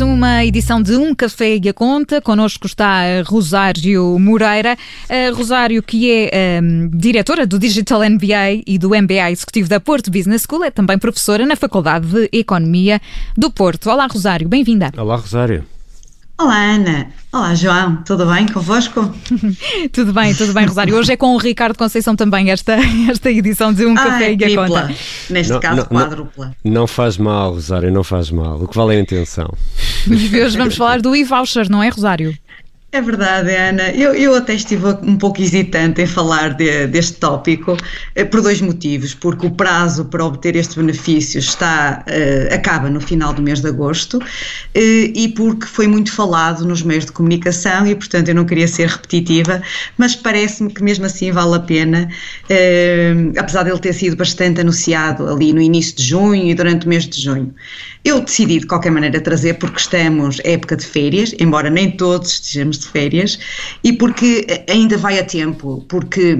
Mais uma edição de Um Café e a Conta. Connosco está Rosário Moreira. Rosário, que é um, diretora do Digital MBA e do MBA Executivo da Porto Business School, é também professora na Faculdade de Economia do Porto. Olá, Rosário, bem-vinda. Olá, Rosário. Olá, Ana. Olá, João. Tudo bem convosco? tudo bem, tudo bem, Rosário. Hoje é com o Ricardo Conceição também esta, esta edição de Um ah, Café e a Conta. Neste não, caso, não, quádrupla. Não, não, faz mal, Rosário, não faz mal. O que vale é a intenção. Hoje vamos falar do e-voucher, não é, Rosário? É verdade, Ana. Eu, eu até estive um pouco hesitante em falar de, deste tópico eh, por dois motivos. Porque o prazo para obter este benefício está, uh, acaba no final do mês de agosto uh, e porque foi muito falado nos meios de comunicação e, portanto, eu não queria ser repetitiva, mas parece-me que mesmo assim vale a pena, uh, apesar dele ter sido bastante anunciado ali no início de junho e durante o mês de junho. Eu decidi de qualquer maneira trazer porque estamos época de férias, embora nem todos estejamos de férias, e porque ainda vai a tempo, porque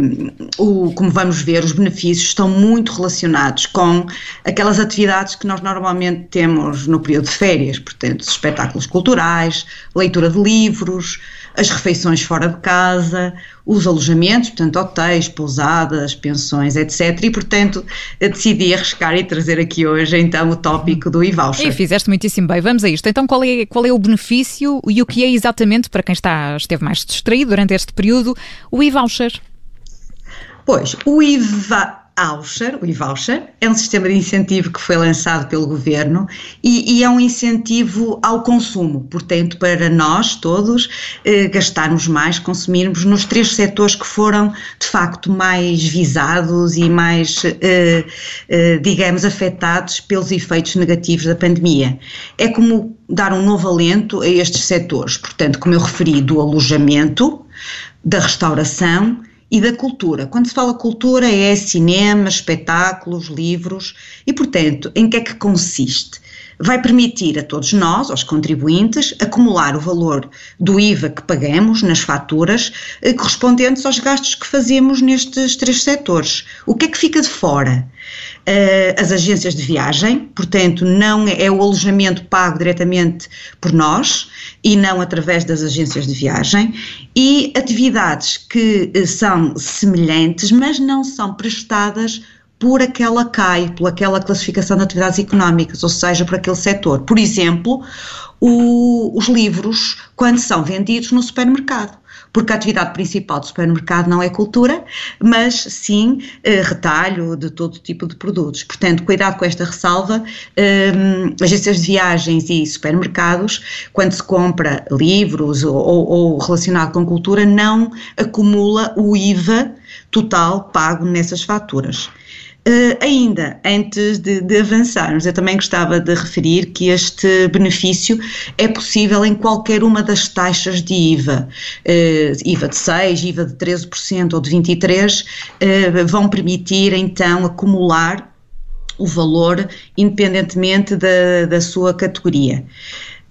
o, como vamos ver, os benefícios estão muito relacionados com aquelas atividades que nós normalmente temos no período de férias, portanto, espetáculos culturais, leitura de livros, as refeições fora de casa, os alojamentos, portanto, hotéis, pousadas, pensões, etc. E, portanto, decidi arriscar e trazer aqui hoje, então, o tópico do e-voucher. E fizeste muitíssimo bem. Vamos a isto. Então, qual é, qual é o benefício e o que é exatamente, para quem está, esteve mais distraído durante este período, o e-voucher? Pois, o IVA, Voucher, o e-voucher, é um sistema de incentivo que foi lançado pelo governo e, e é um incentivo ao consumo, portanto, para nós todos eh, gastarmos mais, consumirmos nos três setores que foram de facto mais visados e mais, eh, eh, digamos, afetados pelos efeitos negativos da pandemia. É como dar um novo alento a estes setores, portanto, como eu referi, do alojamento, da restauração e da cultura. Quando se fala cultura é cinema, espetáculos, livros e, portanto, em que é que consiste? Vai permitir a todos nós, aos contribuintes, acumular o valor do IVA que pagamos nas faturas eh, correspondentes aos gastos que fazemos nestes três setores. O que é que fica de fora? Uh, as agências de viagem, portanto, não é, é o alojamento pago diretamente por nós e não através das agências de viagem, e atividades que uh, são semelhantes, mas não são prestadas por aquela CAI, por aquela classificação de atividades económicas, ou seja, por aquele setor. Por exemplo, o, os livros, quando são vendidos no supermercado porque a atividade principal do supermercado não é cultura, mas sim eh, retalho de todo tipo de produtos. Portanto, cuidado com esta ressalva, eh, agências de viagens e supermercados, quando se compra livros ou, ou relacionado com cultura, não acumula o IVA total pago nessas faturas. Uh, ainda, antes de, de, avançarmos, eu também gostava de referir que este benefício é possível em qualquer uma das taxas de IVA. Uh, IVA de 6, IVA de 13% ou de 23%, uh, eh, vão permitir então acumular o valor independentemente da, da sua categoria.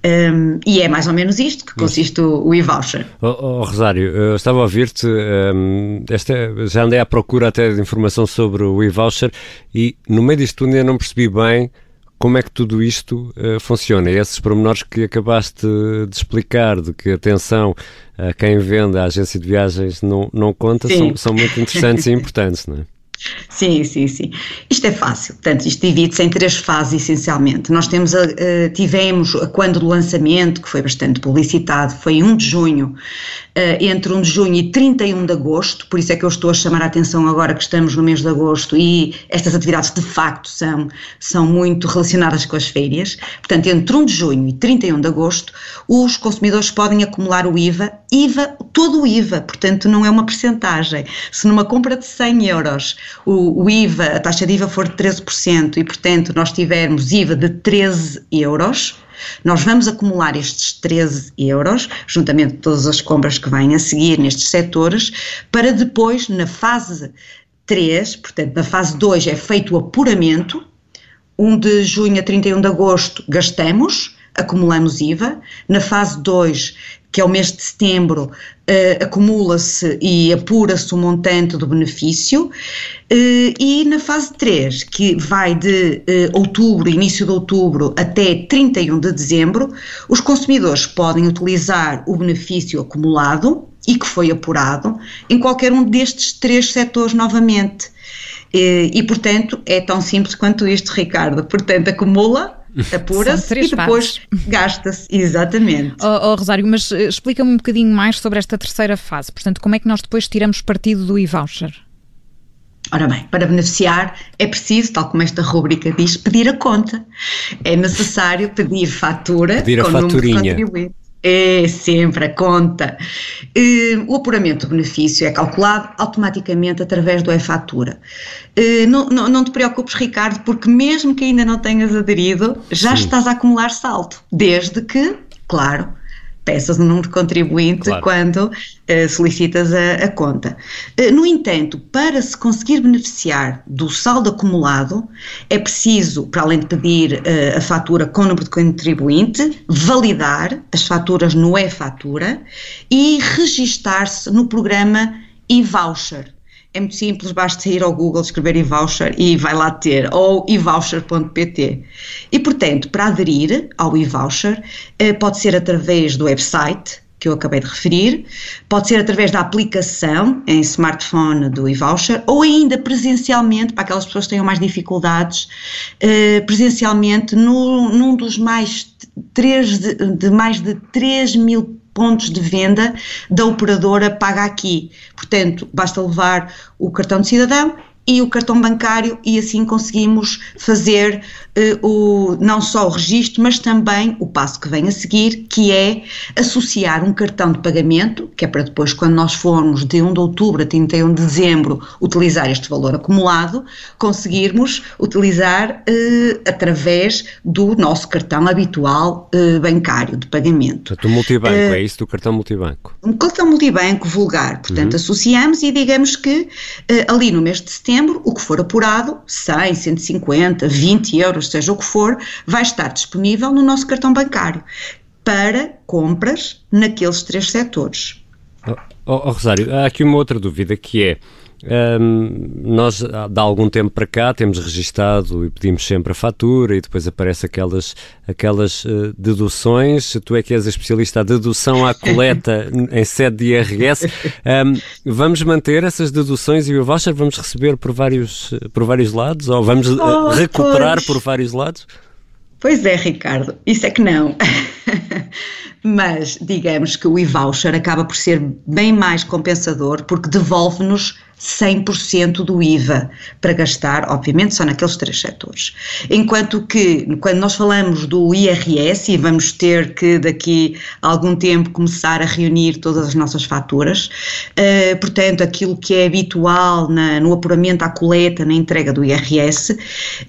Um, e é mais ou menos isto que consiste o, o e-voucher. Oh, oh, Rosário, eu estava a ouvir-te, um, já andei à procura até de informação sobre o e-voucher e no meio disto ainda não percebi bem como é que tudo isto uh, funciona. Esses pormenores que acabaste de explicar, de que atenção a quem vende a agência de viagens não, não conta, são, são muito interessantes e importantes, não é? Sim, sim, sim. Isto é fácil. Portanto, isto divide-se em três fases, essencialmente. Nós temos, uh, tivemos, quando do lançamento, que foi bastante publicitado, foi 1 de junho, uh, entre 1 de junho e 31 de agosto, por isso é que eu estou a chamar a atenção agora que estamos no mês de agosto e estas atividades de facto são, são muito relacionadas com as férias. Portanto, entre 1 de junho e 31 de agosto, os consumidores podem acumular o IVA, IVA, todo o IVA, portanto, não é uma percentagem. Se numa compra de 100 euros o, o IVA, a taxa de IVA for de 13% e, portanto, nós tivermos IVA de 13 euros, nós vamos acumular estes 13 euros, juntamente com todas as compras que vêm a seguir nestes setores, para depois, na fase 3, portanto, na fase 2 é feito o apuramento, 1 de junho a 31 de agosto gastamos, acumulamos IVA, na fase 2 que é o mês de setembro, uh, acumula-se e apura-se o montante do benefício, e na fase 3, que vai de uh, outubro, início de outubro, até 31 de dezembro, os consumidores podem utilizar o benefício acumulado e que foi apurado em qualquer um destes três setores novamente. E, e, portanto, é tão simples quanto isto, Ricardo. Portanto, acumula, apura-se e depois gasta-se. Exatamente. Oh, oh, Rosário, mas eh, explica-me um bocadinho mais sobre esta terceira fase. Portanto, como é que nós depois tiramos partido do e-voucher? Ora bem, para beneficiar é preciso, tal como esta rubrica diz, pedir a conta. É necessário pedir fatura pedir a com faturinha. número. É sempre a conta. O apuramento do benefício é calculado automaticamente através do e-fatura. Não, não, não, te preocupes, Ricardo, porque mesmo que ainda não tenhas aderido, já Sim. estás a acumular saldo, desde que, claro, peças o número de contribuinte claro. quando uh, solicitas a, a conta. Uh, no entanto, para se conseguir beneficiar do saldo acumulado, é preciso, para além de pedir uh, a fatura com o número de contribuinte, validar as faturas no e-fatura e registar-se no programa e-voucher é muito simples, basta ir ao Google, escrever e-voucher e vai lá ter, ou e-voucher.pt. E, portanto, para aderir ao e-voucher, eh, pode ser através do website, que eu acabei de referir, pode ser através da aplicação em smartphone do e-voucher ou ainda presencialmente, para aquelas pessoas que tenham mais dificuldades, eh, presencialmente no, num dos mais, três de, de mais de 3 mil pontos de venda da operadora paga aqui. Portanto, basta levar o cartão de cidadão e o cartão bancário e assim conseguimos fazer uh, o, não só o registro, mas também o passo que vem a seguir, que é associar um cartão de pagamento, que é para depois, quando nós formos de 1 de outubro a 31 de dezembro, utilizar este valor acumulado, conseguirmos utilizar uh, através do nosso cartão habitual uh, bancário de pagamento. Portanto, o multibanco, é isso do cartão multibanco? Um cartão multibanco vulgar, portanto, uhum. associamos e digamos que ali no mês de setembro setembro, o que for apurado, 100, 150, 20 euros, seja o que for, vai estar disponível no nosso cartão bancário para compras naqueles três setores. Oh, oh Rosário, há aqui uma outra dúvida que é um, nós, de algum tempo para cá, temos registado e pedimos sempre a fatura e depois aparece aquelas, aquelas uh, deduções. Tu é que és a especialista, a dedução à coleta em sede de IRS. Um, vamos manter essas deduções e o voucher vamos receber por vários, por vários lados? Ou vamos uh, oh, recuperar pois. por vários lados? Pois é, Ricardo, isso é que não. Mas digamos que o e-voucher acaba por ser bem mais compensador porque devolve-nos 100% do IVA para gastar, obviamente, só naqueles três setores. Enquanto que, quando nós falamos do IRS, e vamos ter que daqui a algum tempo começar a reunir todas as nossas faturas, uh, portanto, aquilo que é habitual na, no apuramento à coleta, na entrega do IRS,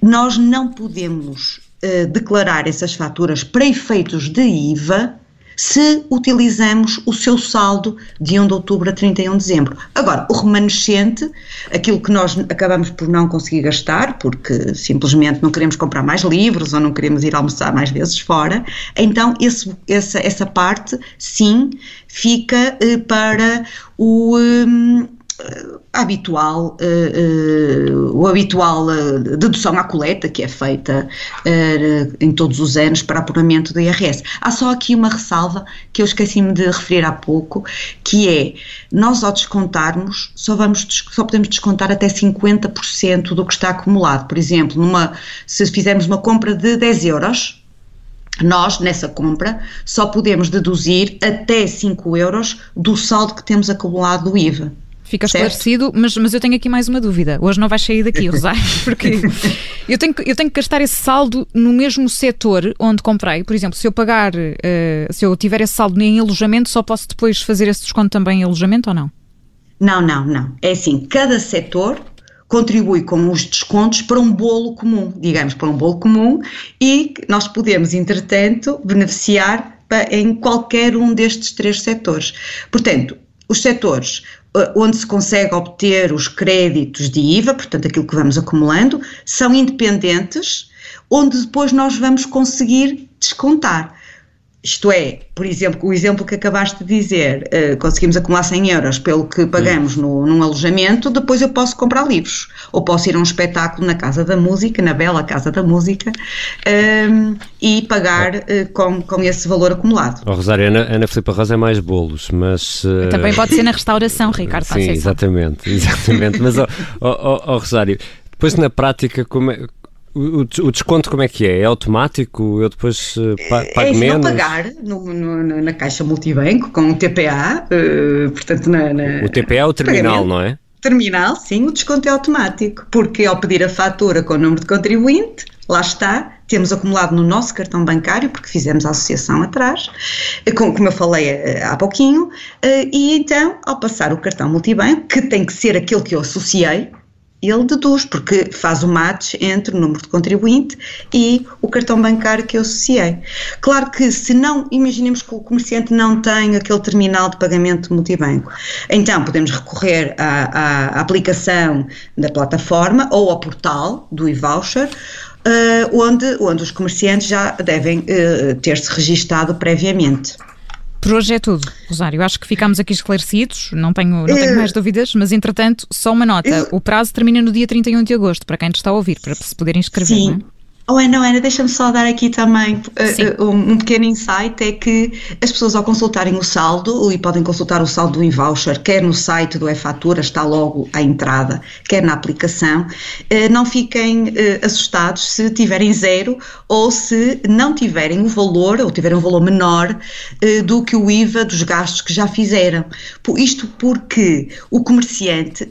nós não podemos uh, declarar essas faturas para efeitos de IVA se utilizamos o seu saldo de 1 de outubro a 31 de dezembro. Agora, o remanescente, aquilo que nós acabamos por não conseguir gastar, porque simplesmente não queremos comprar mais livros ou não queremos ir almoçar mais vezes fora, então esse, essa, essa parte, sim, fica eh, para o. Eh, habitual, uh, uh, o habitual uh, dedução à coleta que é feita em todos os anos para apuramento do IRS. Há só aqui uma ressalva que eu esqueci-me de referir há pouco, que é, nós ao descontarmos, só, vamos, só podemos descontar até 50% do que está acumulado. Por exemplo, numa, se fizermos uma compra de 10 euros, nós, nessa compra, só podemos deduzir até 5 euros do saldo que temos acumulado do IVA. Fica esclarecido, mas, mas eu tenho aqui mais uma dúvida. Hoje não vais sair daqui, Rosário, porque eu tenho, eu tenho que gastar esse saldo no mesmo setor onde comprei. Por exemplo, se eu pagar, uh, se eu tiver esse saldo em alojamento, só posso depois fazer esse desconto também em alojamento ou não? Não, não, não. É assim, cada setor contribui com os descontos para um bolo comum, digamos, para um bolo comum, e nós podemos, entretanto, beneficiar em qualquer um destes três setores. Portanto, os setores onde se consegue obter os créditos de IVA, portanto aquilo que vamos acumulando, são independentes, onde depois nós vamos conseguir descontar. Isto é, por exemplo, o exemplo que acabaste de dizer, uh, conseguimos acumular 100 euros pelo que pagamos no, num alojamento, depois eu posso comprar livros, ou posso ir a um espetáculo na Casa da Música, na bela Casa da Música, um, e pagar uh, com, com esse valor acumulado. Oh, Rosário, Ana, Ana Filipe Rosa é mais bolos, mas... Uh... Também pode ser na restauração, Ricardo. Sim, exatamente, exatamente. mas, oh, oh, oh, Rosário, depois na prática, como é o, o, desconto como é que é? É automático? Eu depois uh, pago é, menos? Não pagar no, no, na caixa multibanco com o TPA, uh, eh, portanto na, na, O TPA é o terminal, pagamento. não é? Terminal, sim, o desconto é automático, porque ao pedir a fatura com o número de contribuinte, lá está, temos acumulado no nosso cartão bancário, porque fizemos a associação atrás, eh, como eu falei há pouquinho, e então, ao passar o cartão multibanco, que tem que ser aquele que eu associei, ele deduz, porque faz o match entre o número de contribuinte e o cartão bancário que eu associei. Claro que se não, imaginemos que o comerciante não tem aquele terminal de pagamento multibanco, então podemos recorrer à, à aplicação da plataforma ou ao portal do e-voucher, uh, onde, onde os comerciantes já devem uh, ter-se registado previamente. Por hoje é tudo, Rosário. Acho que ficamos aqui esclarecidos, não tenho, não tenho mais dúvidas, mas entretanto, só uma nota: o prazo termina no dia 31 de agosto, para quem está a ouvir, para se poder inscrever. Sim. Não é? Oh Ana, Ana, deixa-me só dar aqui também uh, um, um, pequeno insight, é que as pessoas ao consultarem o saldo, e podem consultar o saldo do e-voucher, quer no site do e-fatura, está logo à entrada, quer na aplicação, uh, não fiquem uh, assustados se tiverem zero ou se não tiverem o valor, ou tiverem um valor menor do que o IVA dos gastos que já fizeram. Isto porque o comerciante,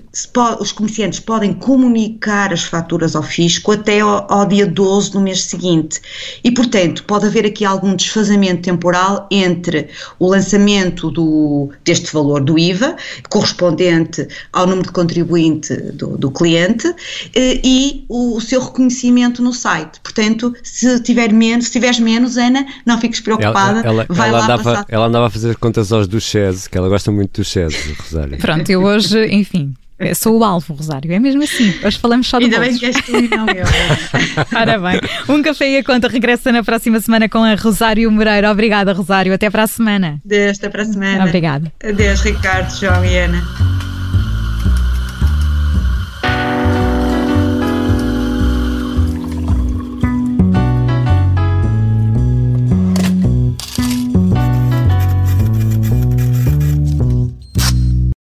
os comerciantes podem comunicar as faturas ao fisco até ao, ao dia 12 no mês seguinte. E, portanto, pode haver aqui algum desfazamento temporal entre o lançamento do, deste valor do IVA, correspondente ao número de contribuinte do, do cliente, eh, e o, o, seu reconhecimento no site. Portanto, se tiver menos, se tiveres menos, Ana, não fiques preocupada. Ela, ela, vai ela lá andava, passar. ela andava a fazer contas aos duchesses, que ela gosta muito dos duchesses, Rosário. Pronto, eu hoje, enfim, eu sou o alvo, Rosário. É mesmo assim. Hoje falamos só de Ainda bem que és tu e não eu. Ora bem. Um Café e a Conta regressa na próxima semana com a Rosário Moreira. Obrigada, Rosário. Até para a semana. Adeus, até para a semana. Obrigada. Adeus, Ricardo, João e Ana.